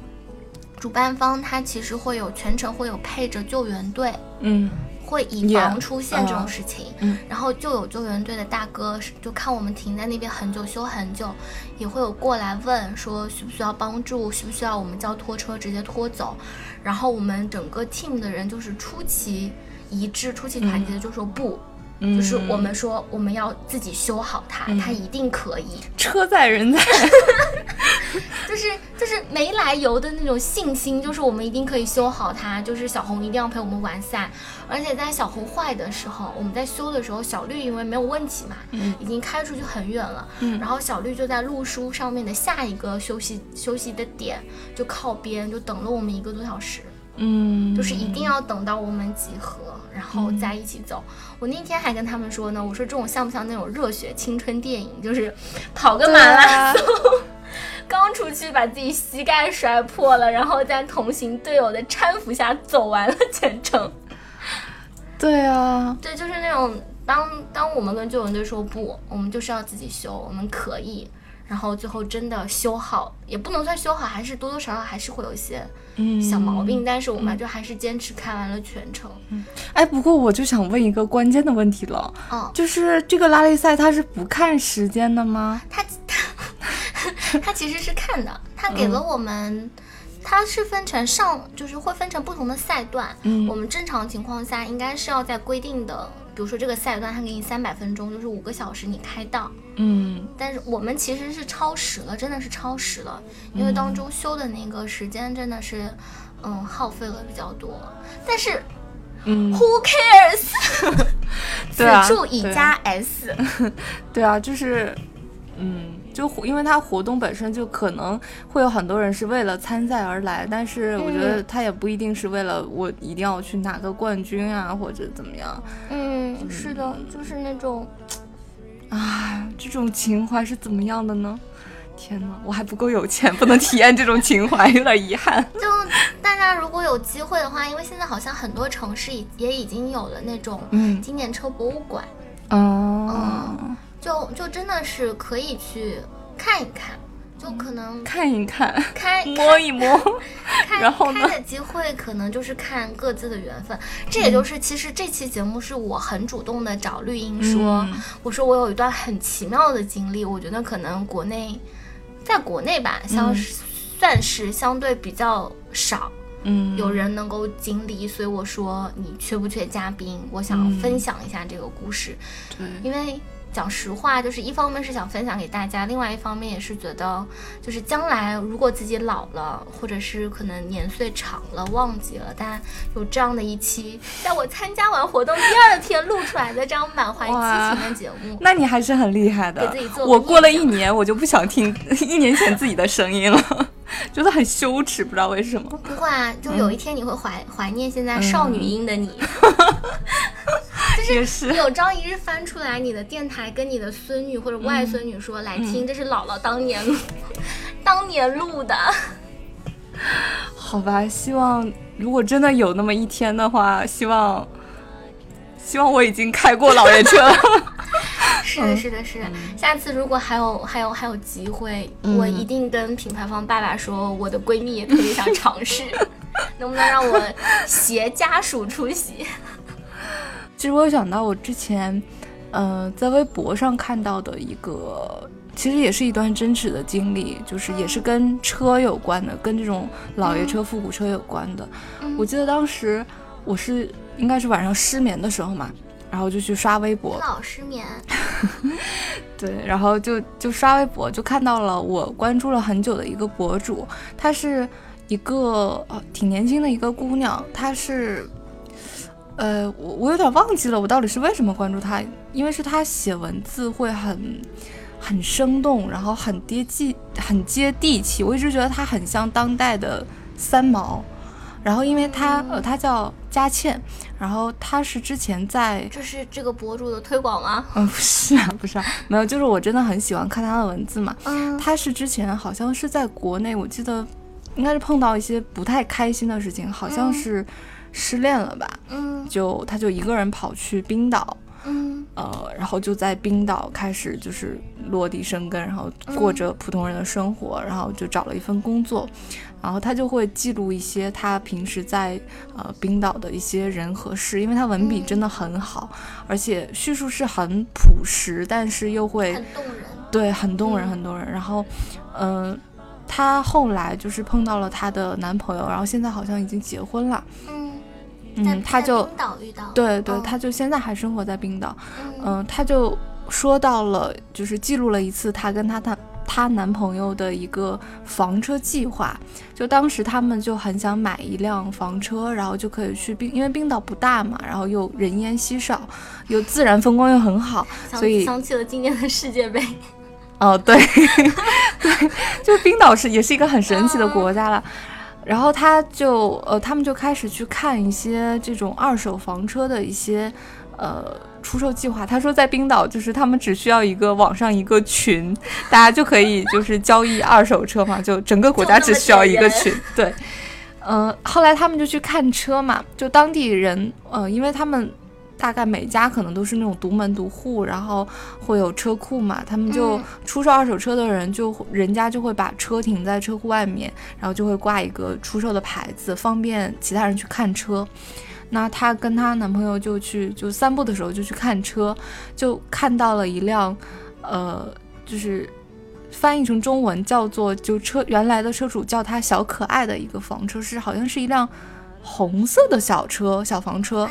主办方他其实会有全程会有配着救援队，嗯会以防出现这种事情。嗯然后就有救援队的大哥就看我们停在那边很久修很久，也会有过来问说需不需要帮助，需不需要我们叫拖车直接拖走。然后我们整个 team 的人就是出奇一致、出奇团结的，就说不。嗯，就是我们说我们要自己修好它，它一定可以。车在人在。就是就是没来由的那种信心，就是我们一定可以修好它，就是小红一定要陪我们完赛。而且在小红坏的时候，我们在修的时候，小绿因为没有问题嘛，嗯已经开出去很远了，嗯然后小绿就在路书上面的下一个休息休息的点就靠边，就等了我们一个多小时。嗯，就是一定要等到我们集合，然后再一起走。我那天还跟他们说呢，我说这种像不像那种热血青春电影，就是跑个马拉松，刚出去把自己膝盖摔破了，然后在同行队友的搀扶下走完了全程。对啊，对，就是那种当当我们跟救援队说不，我们就是要自己修，我们可以。然后最后真的修好，也不能算修好，还是多多少少还是会有一些嗯小毛病，但是我们就还是坚持开完了全程。嗯哎，不过我就想问一个关键的问题了，哦，就是这个拉力赛它是不看时间的吗？他他 他其实是看的，他给了我们，他是分成上，就是会分成不同的赛段。嗯我们正常情况下应该是要在规定的，比如说这个赛段，他给你三百分钟，就是五个小时你开到。嗯但是我们其实是超时了，真的是超时了，因为当中修的那个时间真的是，嗯，耗费了比较多。但是，嗯，Who cares？对啊此处已加 S。对啊，就是，嗯，就因为它活动本身就可能会有很多人是为了参赛而来，但是我觉得嗯他也不一定是为了我一定要去拿个冠军啊，或者怎么样嗯，是的，就是那种，啊，这种情怀是怎么样的呢？天哪，我还不够有钱，不能体验这种情怀，有点遗憾。就大家如果有机会的话，因为现在好像很多城市已也已经有了那种嗯经典车博物馆，哦，就就真的是可以去看一看，就可能看一看，开摸一摸，开然后呢开的机会可能就是看各自的缘分。这也就是其实这期节目是我很主动的找绿茵说，嗯我说我有一段很奇妙的经历，我觉得可能国内在国内吧，相、嗯算是相对比较少。嗯，有人能够经历，所以我说你缺不缺嘉宾？我想嗯分享一下这个故事，对，因为讲实话，就是一方面是想分享给大家，另外一方面也是觉得，就是将来如果自己老了，或者是可能年岁长了忘记了，但有这样的一期，在我参加完活动第二天录出来的这样满怀激情的节目，那你还是很厉害的给自己做。我过了一年，我就不想听一年前自己的声音了，觉得很羞耻，不知道为什么。不会啊，就有一天你会怀、怀念现在少女音的你。也是，有朝一日翻出来你的电台，跟你的孙女或者外孙女说：“来听，这是姥姥当年录，当年录的。好吧，希望如果真的有那么一天的话，希望希望我已经开过老爷车了。”是的，是的，是的。下次如果还有还有还有机会，嗯我一定跟品牌方爸爸说，我的闺蜜也特别想尝试，能不能让我携家属出席？其实我有想到我之前，呃，在微博上看到的一个，其实也是一段真实的经历，就是也是跟车有关的，跟这种老爷车、复古车有关的。我记得当时我是应该是晚上失眠的时候嘛，然后就去刷微博，老失眠，对，然后就就刷微博，就看到了我关注了很久的一个博主，她是一个呃挺年轻的一个姑娘，她是，呃，我我有点忘记了我到底是为什么关注他，因为是他写文字会很很生动，然后很接地很接地气，我一直觉得他很像当代的三毛。然后，因为他呃，他叫佳倩，然后他是之前在这是这个博主的推广吗？嗯，不是啊，不是啊，没有，就是我真的很喜欢看他的文字嘛。嗯，他是之前好像是在国内，我记得应该是碰到一些不太开心的事情，好像嗯是失恋了吧，嗯就他就一个人跑去冰岛，嗯呃，然后就在冰岛开始就是落地生根，然后过着普通人的生活，然后就找了一份工作，然后他就会记录一些他平时在呃冰岛的一些人和事，因为他文笔真的很好，而且叙述是很朴实，但是又会很动人。对很动人嗯很动人。然后，嗯、她后来就是碰到了她的男朋友，然后现在好像已经结婚了。嗯，他就冰岛遇到，对对，哦她就现在还生活在冰岛。嗯嗯，她就说到了，就是记录了一次她跟她她她男朋友的一个房车计划。就当时他们就很想买一辆房车，然后就可以去冰，因为冰岛不大嘛，然后又人烟稀少，又自然风光又很好，所以想起了今年的世界杯。哦，对，对，就冰岛是也是一个很神奇的国家了。然后他就呃，他们就开始去看一些这种二手房车的一些呃出售计划。他说在冰岛就是他们只需要一个网上一个群，大家就可以就是交易二手车嘛，就整个国家只需要一个群，对。呃，后来他们就去看车嘛，就当地人，呃，因为他们大概每家可能都是那种独门独户，然后会有车库嘛，他们就嗯出售二手车的人就人家就会把车停在车库外面，然后就会挂一个出售的牌子，方便其他人去看车。那她跟她男朋友就去就散步的时候就去看车，就看到了一辆，呃，就是翻译成中文叫做就车原来的车主叫它小可爱的一个房车，是好像是一辆红色的小车小房车。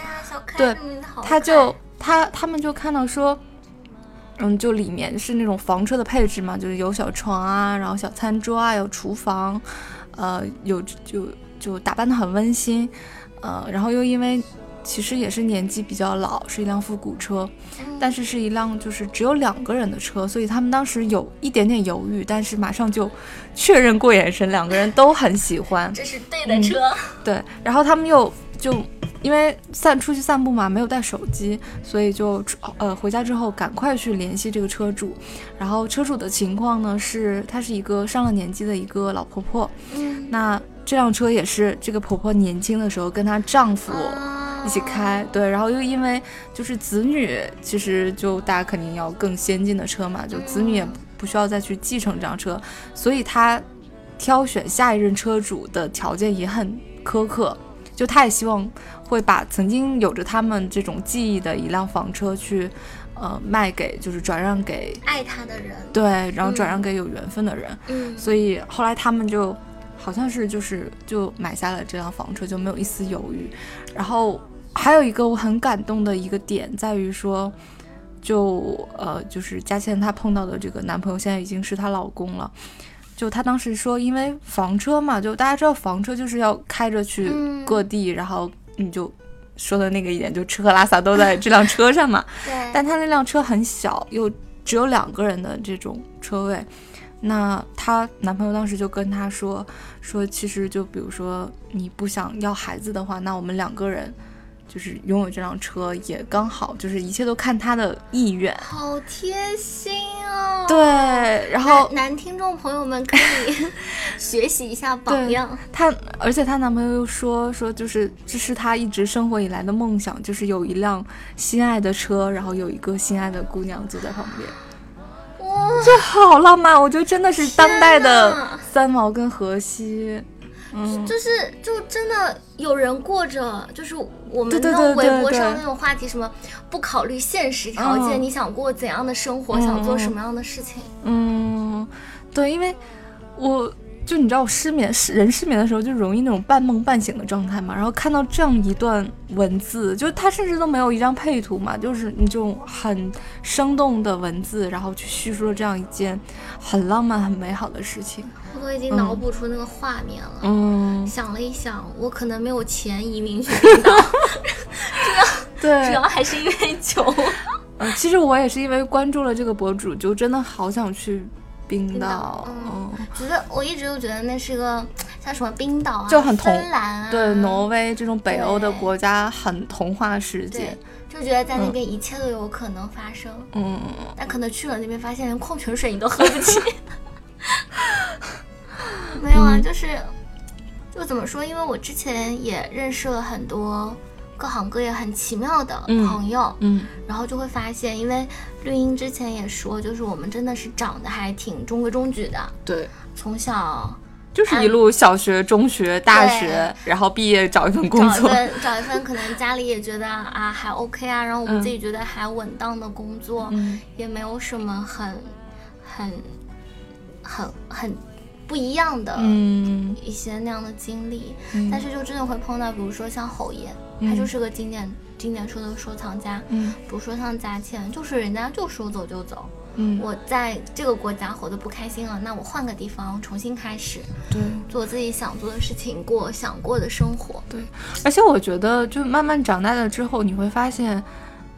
对他就他他们就看到说，嗯，就里面是那种房车的配置嘛，就是有小床啊，然后小餐桌啊，有厨房，呃，有就就打扮的很温馨，呃，然后又因为其实也是年纪比较老，是一辆复古车，但是是一辆就是只有两个人的车，所以他们当时有一点点犹豫，但是马上就确认过眼神，两个人都很喜欢，这是对的车。对，然后他们又就因为散出去散步嘛，没有带手机，所以就呃回家之后赶快去联系这个车主。然后车主的情况呢是，她是一个上了年纪的一个老婆婆。嗯，那这辆车也是这个婆婆年轻的时候跟她丈夫一起开，对，然后又因为就是子女，其实就大家肯定要更先进的车嘛，就子女也不需要再去继承这辆车，所以他挑选下一任车主的条件也很苛刻。就他也希望会把曾经有着他们这种记忆的一辆房车去，呃，卖给就是转让给爱他的人，对，然后转让给有缘分的人。嗯，所以后来他们就好像是就是就买下了这辆房车，就没有一丝犹豫。然后还有一个我很感动的一个点在于说，就呃就是佳倩她碰到的这个男朋友现在已经是她老公了。就她当时说，因为房车嘛，就大家知道房车就是要开着去各地，然后你就说的那个一点，就吃喝拉撒都在这辆车上嘛。对。但她那辆车很小，又只有两个人的这种车位，那她男朋友当时就跟她说，说其实就比如说你不想要孩子的话，那我们两个人。就是拥有这辆车也刚好，就是一切都看他的意愿。好贴心哦！对，然后男听众朋友们可以学习一下榜样。他，而且她男朋友又说说，就是这是他一直生活以来的梦想，就是有一辆心爱的车，然后有一个心爱的姑娘坐在旁边。哇，这好浪漫！我觉得真的是当代的三毛跟荷西。嗯，就是就真的有人过着，就是我们那种微博上那种话题，什么不考虑现实条件，你想过怎样的生活，想做什么样的事情？嗯，对，因为我。就你知道我失眠，失人失眠的时候就容易那种半梦半醒的状态嘛。然后看到这样一段文字，就他甚至都没有一张配图嘛，就是你这种很生动的文字，然后去叙述了这样一件很浪漫、很美好的事情。我都已经脑补出那个画面了。嗯，想了一想，我可能没有钱移民去冰岛，主要 对，主要还是因为穷。嗯，其实我也是因为关注了这个博主，就真的好想去。冰岛，嗯，觉得我一直都觉得那是一个 像什么冰岛啊，就很童兰啊，对，挪威这种北欧的国家很童话世界，就觉得在那边一切都有可能发生，嗯，但可能去了那边发现连矿泉水你都喝不起，没有啊，就是，就怎么说？因为我之前也认识了很多。各行各业很奇妙的朋友，嗯，然后就会发现，因为绿茵之前也说，就是我们真的是长得还挺中规中矩的，对，从小就是一路小学、中学、大学，然后毕业找一份工作，找一份找一份可能家里也觉得啊还 OK 啊，然后我们自己觉得还稳当的工作，也没有什么很很很很。不一样的，嗯，一些那样的经历，但是就真的会碰到，比如说像侯爷，他就是个经典经典书的收藏家，嗯，比如说像佳倩，就是人家就说走就走，嗯，我在这个国家活得不开心了，那我换个地方重新开始，对，做自己想做的事情，过想过的生活，对，而且我觉得就慢慢长大了之后，你会发现，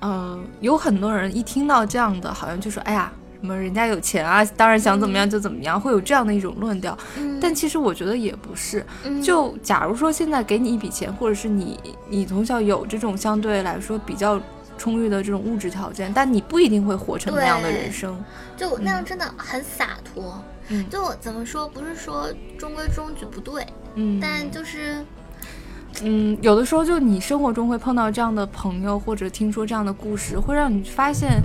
嗯，有很多人一听到这样的，好像就说，哎呀。什么人家有钱啊，当然想怎么样就怎么样，会有这样的一种论调。但其实我觉得也不是。就假如说现在给你一笔钱，或者是你你从小有这种相对来说比较充裕的这种物质条件，但你不一定会活成那样的人生。就那样真的很洒脱。就怎么说，不是说中规中矩不对。嗯。但就是，嗯，有的时候就你生活中会碰到这样的朋友，或者听说这样的故事，会让你发现。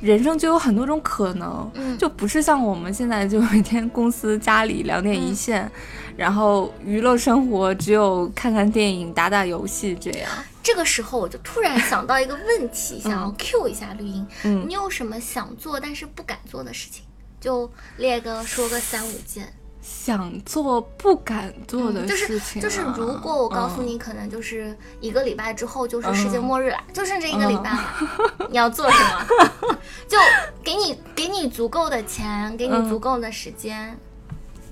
人生就有很多种可能，就不是像我们现在就每天公司家里两点一线，然后娱乐生活只有看看电影、打打游戏这样。这个时候我就突然想到一个问题，想要 Q 一下绿茵，你有什么想做但是不敢做的事情？就列个说个三五件。想做不敢做的事情，就是就是，如果我告诉你，可能就是一个礼拜之后就是世界末日了，就剩这一个礼拜了，你要做什么？就给你给你足够的钱，给你足够的时间，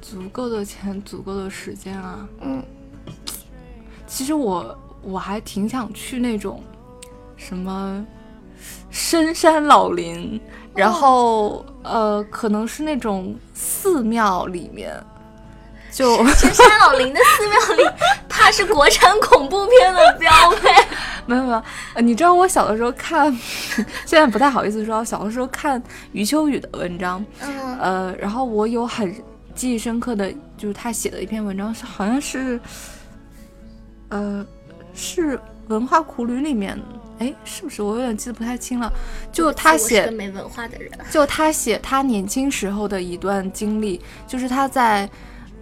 足够的钱，足够的时间啊。嗯，其实我我还挺想去那种什么深山老林，然后呃，可能是那种寺庙里面，就 深山老林的寺庙里，怕是国产恐怖片的标配。没有没有，呃你知道我小的时候看，现在不太好意思说，小的时候看余秋雨的文章，嗯呃，然后我有很记忆深刻的，就是他写的一篇文章，是好像是，呃，是文化苦旅里面，哎，是不是？我有点记得不太清了。就他写个没文化的人。就他写他年轻时候的一段经历，就是他在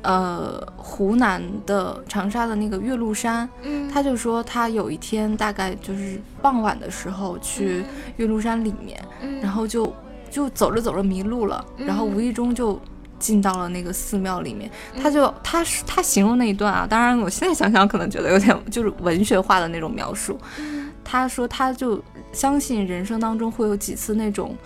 呃湖南的长沙的那个岳麓山，嗯，他就说他有一天大概就是傍晚的时候去岳麓山里面，嗯然后就就走着走着迷路了，然后无意中就。进到了那个寺庙里面，他就他他形容那一段啊，当然我现在想想可能觉得有点就是文学化的那种描述。他说他就相信人生当中会有几次那种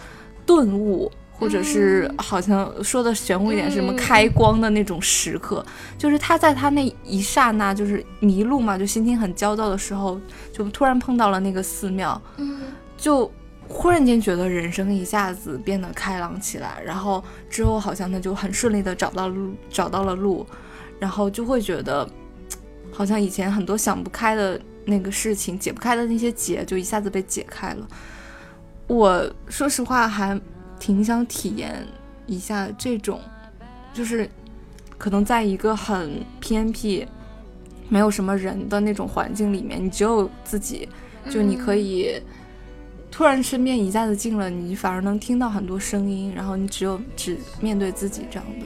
顿悟，或者是好像说的玄乎一点是什么嗯。开光的那种时刻，就是他在他那一刹那就是迷路嘛，就心情很焦躁的时候，就突然碰到了那个寺庙，嗯。就忽然间觉得人生一下子变得开朗起来，然后之后好像他就很顺利的找到路，找到了路，然后就会觉得，好像以前很多想不开的那个事情，解不开的那些结，就一下子被解开了。我说实话还挺想体验一下这种，就是可能在一个很偏僻、没有什么人的那种环境里面，你只有自己，就你可以突然身边一下子静了，你反而能听到很多声音，然后你只有只面对自己这样的。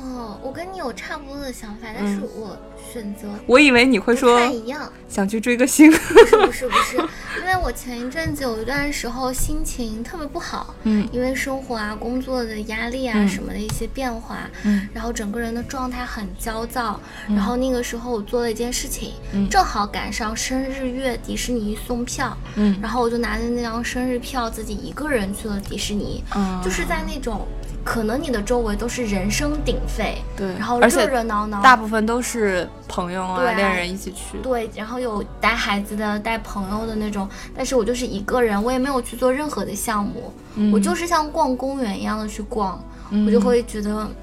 哦，我跟你有差不多的想法，但是我选择我以为你会不说太一样。想去追个星，不是不是不是，因为我前一阵子有一段时候心情特别不好，嗯因为生活啊、工作的压力啊嗯什么的一些变化，嗯然后整个人的状态很焦躁。然后那个时候我做了一件事情，嗯正好赶上生日月迪士尼送票，嗯然后我就拿着那张生日票自己一个人去了迪士尼，嗯，就是在那种可能你的周围都是人声鼎沸，对，然后热热闹闹，大部分都是朋友啊、啊恋人一起去。对，然后有带孩子的、带朋友的那种，但是我就是一个人，我也没有去做任何的项目，嗯我就是像逛公园一样的去逛，嗯我就会觉得。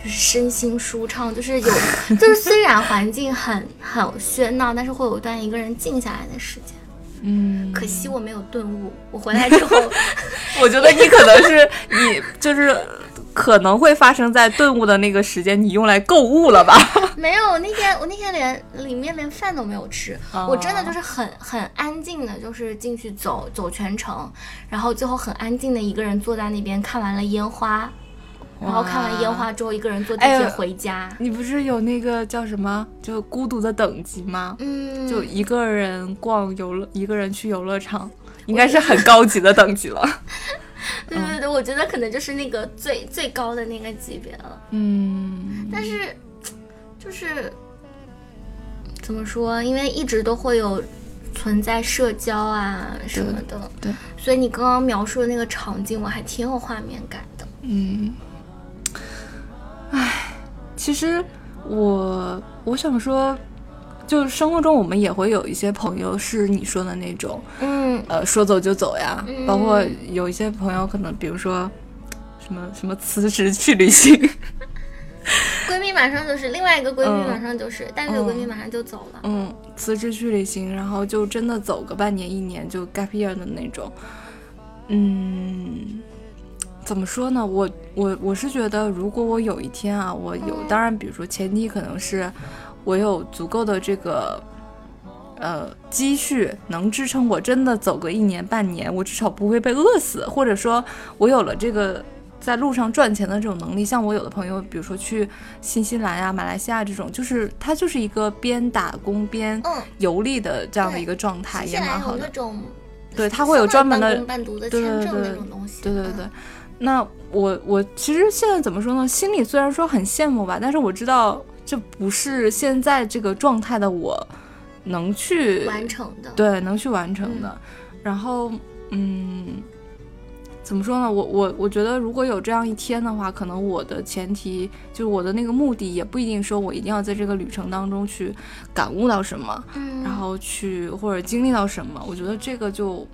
就是身心舒畅，就是有，就是虽然环境很很喧闹，但是会有一段一个人静下来的时间。嗯，可惜我没有顿悟，我回来之后，我觉得你可能是你就是可能会发生在顿悟的那个时间，你用来购物了吧？没有，我那天我那天连里面连饭都没有吃，哦我真的就是很很安静的，就是进去走走全程，然后最后很安静的一个人坐在那边看完了烟花，然后看完烟花之后一个人坐地铁回家。你不是有那个叫什么，就孤独的等级吗？嗯，就一个人逛游乐，一个人去游乐场，应该是很高级的等级了。对对对，我觉得可能就是那个最最高的那个级别了。嗯，但是就是怎么说？因为一直都会有存在社交啊什么的，对，所以你刚刚描述的那个场景，我还挺有画面感的。嗯，唉，其实我我想说，就生活中我们也会有一些朋友是你说的那种，嗯呃，说走就走呀，嗯包括有一些朋友可能，比如说什么什么辞职去旅行，闺蜜马上就是另外一个闺蜜，嗯马上就是带着闺蜜马上就走了。嗯，辞职去旅行，然后就真的走个半年一年就 gap year 的那种，嗯。怎么说呢？我我我是觉得，如果我有一天啊，我有，当然，比如说前提可能是我有足够的这个呃积蓄，能支撑我真的走个一年半年，我至少不会被饿死，或者说我有了这个在路上赚钱的这种能力。像我有的朋友，比如说去新西兰呀、马来西亚这种，就是他就是一个边打工边嗯，游历的这样的一个状态，也蛮好的对他会有专门的对对对那种东西。对对对嗯，，那我我其实现在怎么说呢？心里虽然说很羡慕吧，但是我知道这不是现在这个状态的我能去完成的。对能去完成的。然后嗯，怎么说呢？我我我觉得如果有这样一天的话，可能我的前提就是我的那个目的也不一定说我一定要在这个旅程当中去感悟到什么，嗯，然后去或者经历到什么。我觉得这个就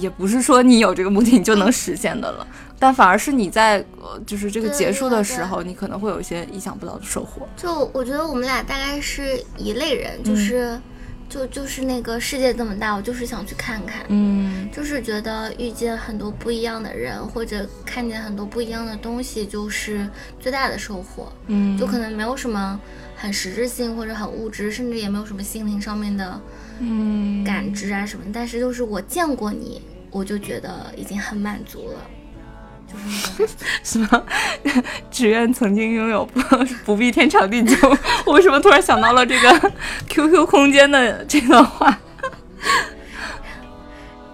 也不是说你有这个目的你就能实现的了，但反而是你在呃就是这个结束的时候，你可能会有一些意想不到的收获。就我觉得我们俩大概是一类人，嗯就是、就就是那个世界这么大，我就是想去看看。嗯就是觉得遇见很多不一样的人，或者看见很多不一样的东西，就是最大的收获。嗯，就可能没有什么很实质性或者很物质，甚至也没有什么心灵上面的嗯感知啊什么。但是就是我见过你，我就觉得已经很满足了，就是。什么？只愿曾经拥有，不 不必天长地久。我为什么突然想到了这个 QQ 空间的这段话？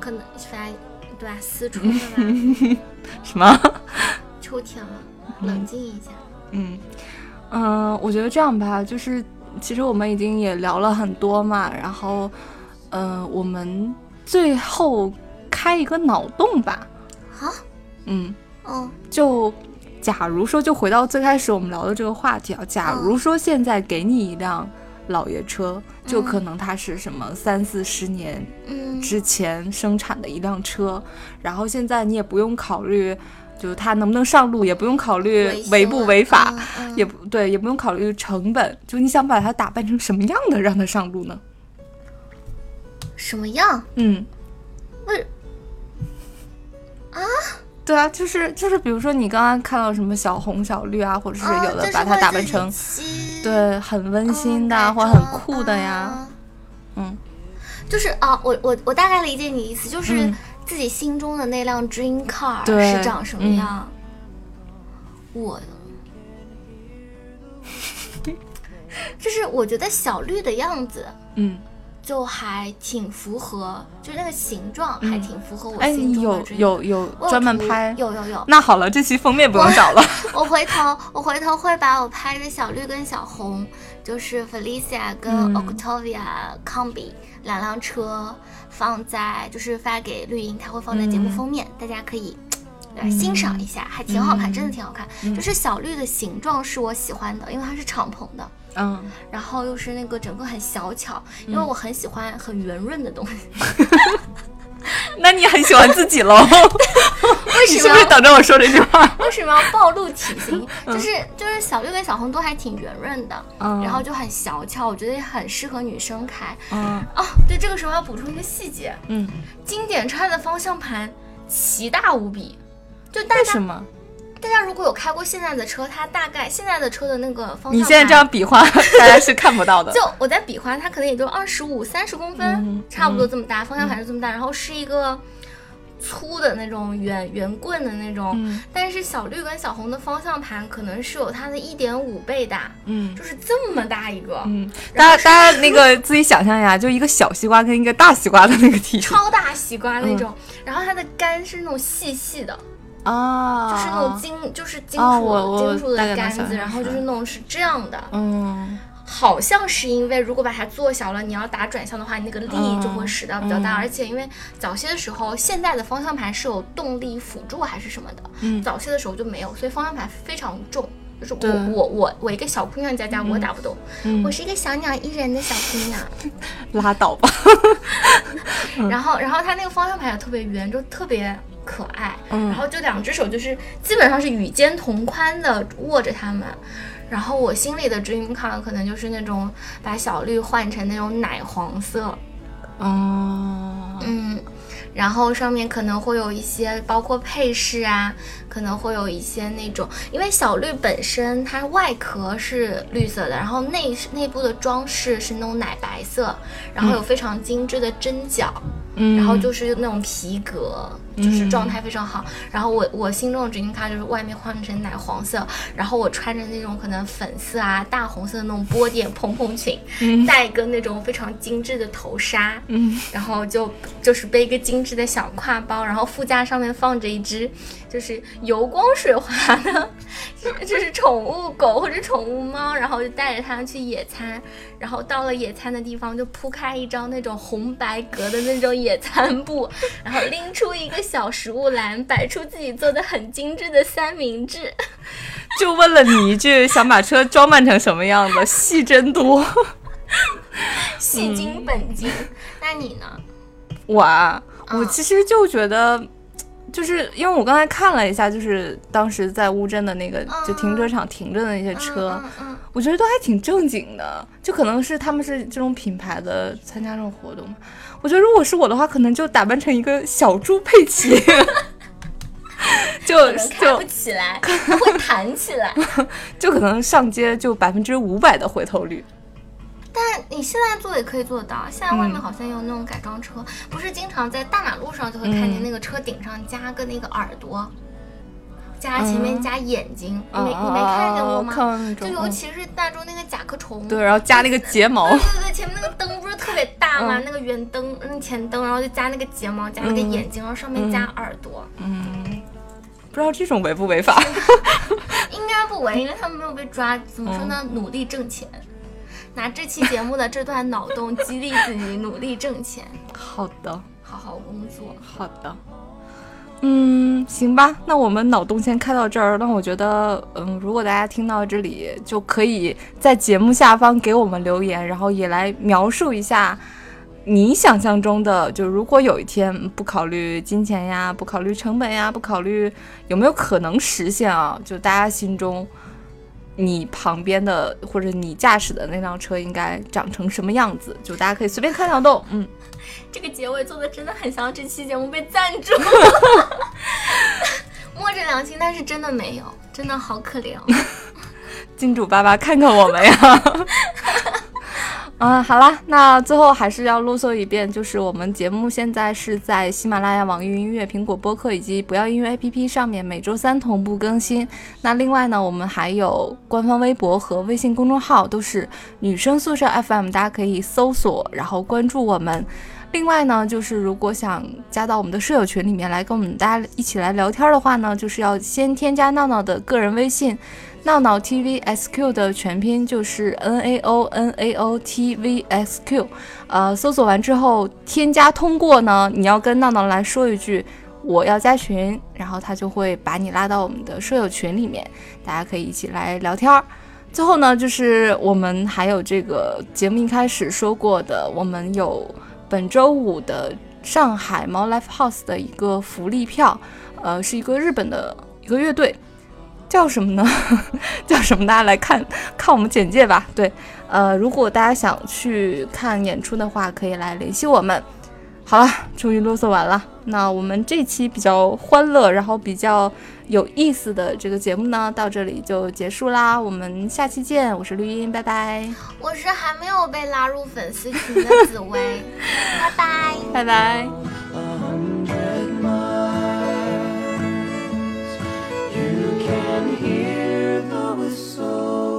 可能反正对吧，思春了吧，什么？秋天了，冷静一下。嗯嗯、我觉得这样吧，就是其实我们已经也聊了很多嘛，然后嗯、呃我们最后开一个脑洞吧。好，嗯，哦，就假如说，就回到最开始我们聊的这个话题啊，假如说现在给你一辆老爷车，就可能它是什么三四十年嗯，之前生产的一辆车，然后现在你也不用考虑，就是它能不能上路，也不用考虑违不违法，嗯嗯。也不对，也不用考虑成本，就你想把它打扮成什么样的让它上路呢？什么样？嗯，为啊？对啊，就是就是，比如说你刚刚看到什么小红小绿啊，或者是啊有的把它打扮成、对很温馨的啊，或者很酷的呀，。嗯。就是啊，我我我大概理解你意思，就是嗯自己心中的那辆 dream car 是长什么嗯样。我，就是我觉得小绿的样子嗯，就还挺符合，就那个形状还挺符合我心中的 car。有有有专门拍？有有有，那好了，这期封面不用找了。我回头我回头会把我拍的小绿跟小红，就是 Felicia 跟嗯。Octavia Combi 两辆车放在，就是发给绿茵，它会放在节目封面，大家可以。对吧欣赏一下，还挺好看，真的挺好看。就是小绿的形状是我喜欢的，因为它是敞篷的，嗯，然后又是那个整个很小巧，因为我很喜欢很圆润的东西。那你很喜欢自己喽？为什么要是不是等着我说这句话？为什么要暴露体型？就是就是小绿跟小红都还挺圆润的，嗯然后就很小巧，我觉得也很适合女生开。嗯哦，对，这个时候要补充一个细节，嗯，经典穿的方向盘奇大无比。就大家为什么？大家如果有开过现在的车，它大概现在的车的那个方向盘，你现在这样比划，大家是看不到的。就我在比划，它可能也就二十五、三十公分，嗯差不多这么大，方向盘是这么大，然后是一个粗的那种圆圆棍的那种，嗯但是小绿跟小红的方向盘可能是有它的一点五倍大，嗯就是这么大一个，嗯，大家大家那个 自己想象一下，就一个小西瓜跟一个大西瓜的那个体积超大西瓜那种，嗯然后它的杆是那种细细的，啊，就是那种金，就是金属、金属的杆子，然后就是那种是这样的，嗯好像是因为如果把它做小了，你要打转向的话，你那个力就会使到比较大，嗯。而且因为早些的时候，现在的方向盘是有动力辅助还是什么的，嗯早些的时候就没有，所以方向盘非常重。就是我我我我一个小姑娘家家我打不动，嗯我是一个小鸟依人的小姑娘。拉倒吧。嗯然后然后它那个方向盘也特别圆，就特别可爱。嗯然后就两只手就是基本上是与肩同宽的握着它们。然后我心里的 dream car 可能就是那种把小绿换成那种奶黄色，哦，嗯，然后上面可能会有一些包括配饰啊，可能会有一些那种，因为小绿本身它外壳是绿色的，然后内内部的装饰是那种奶白色，然后有非常精致的针脚，嗯然后就是那种皮革，就是状态非常好。然后我我心中的 dream car 就是外面换成奶黄色，然后我穿着那种可能粉色啊、大红色的那种波点蓬蓬裙，戴一个那种非常精致的头纱，嗯。然后就就是背一个精致的小挎包，然后副驾上面放着一只就是油光水滑的，就是宠物狗或者宠物猫，然后就带着它去野餐，然后到了野餐的地方就铺开一张那种红白格的那种野餐布，然后拎出一个小食物篮，摆出自己做的很精致的三明治。就问了你一句，想把车装扮成什么样子？戏真多，戏精本精。那你呢？我啊，我其实就觉得。就是因为我刚才看了一下，就是当时在乌镇的那个就停车场停着的那些车，我觉得都还挺正经的。就可能是他们是这种品牌的参加这种活动。我觉得如果是我的话，可能就打扮成一个小猪佩奇，就就不起来，会弹起来，就可能上街就百分之五百的回头率。但你现在做也可以做得到，现在外面好像有那种改装车，不是经常在大马路上就会看见那个车顶上加个那个耳朵，加前面加眼睛，你没你没看见过吗？就尤其是大众那个甲壳虫，对，然后加那个睫毛，对对对，前面那个灯不是特别大吗？那个圆灯，那前灯，然后就加那个睫毛，加那个眼睛，然后上面加耳朵。嗯，不知道这种违不违法？应该不违，因为他们没有被抓。怎么说呢？努力挣钱。拿这期节目的这段脑洞激励自己努力挣钱。好的，好好工作。好的，嗯，行吧，那我们脑洞先开到这儿。那我觉得，嗯，如果大家听到这里，就可以在节目下方给我们留言，然后也来描述一下你想象中的，就如果有一天不考虑金钱呀，不考虑成本呀，不考虑有没有可能实现啊，就大家心中。你旁边的或者你驾驶的那辆车应该长成什么样子？就大家可以随便看脑洞。嗯，这个结尾做的真的很像这期节目被赞助，摸着良心，但是真的没有，真的好可怜。金主爸爸，看看我们呀。嗯，好啦，那最后还是要啰嗦一遍，就是我们节目现在是在喜马拉雅、网易云音乐、苹果播客以及不要音乐 APP 上面每周三同步更新。那另外呢，我们还有官方微博和微信公众号，都是女生宿舍 FM，大家可以搜索然后关注我们。另外呢，就是如果想加到我们的舍友群里面来跟我们大家一起来聊天的话呢，就是要先添加闹闹的个人微信。闹闹 TVSQ 的全拼就是 N A O N A O T V S Q，呃，搜索完之后添加通过呢，你要跟闹闹来说一句我要加群，然后他就会把你拉到我们的舍友群里面，大家可以一起来聊天。最后呢，就是我们还有这个节目一开始说过的，我们有本周五的上海猫 Life House 的一个福利票，呃，是一个日本的一个乐队。叫什么呢？叫什么？大家来看看我们简介吧。对，呃，如果大家想去看演出的话，可以来联系我们。好了，终于啰嗦完了。那我们这期比较欢乐，然后比较有意思的这个节目呢，到这里就结束啦。我们下期见。我是绿茵，拜拜。我是还没有被拉入粉丝群的紫薇，拜拜，拜拜。was so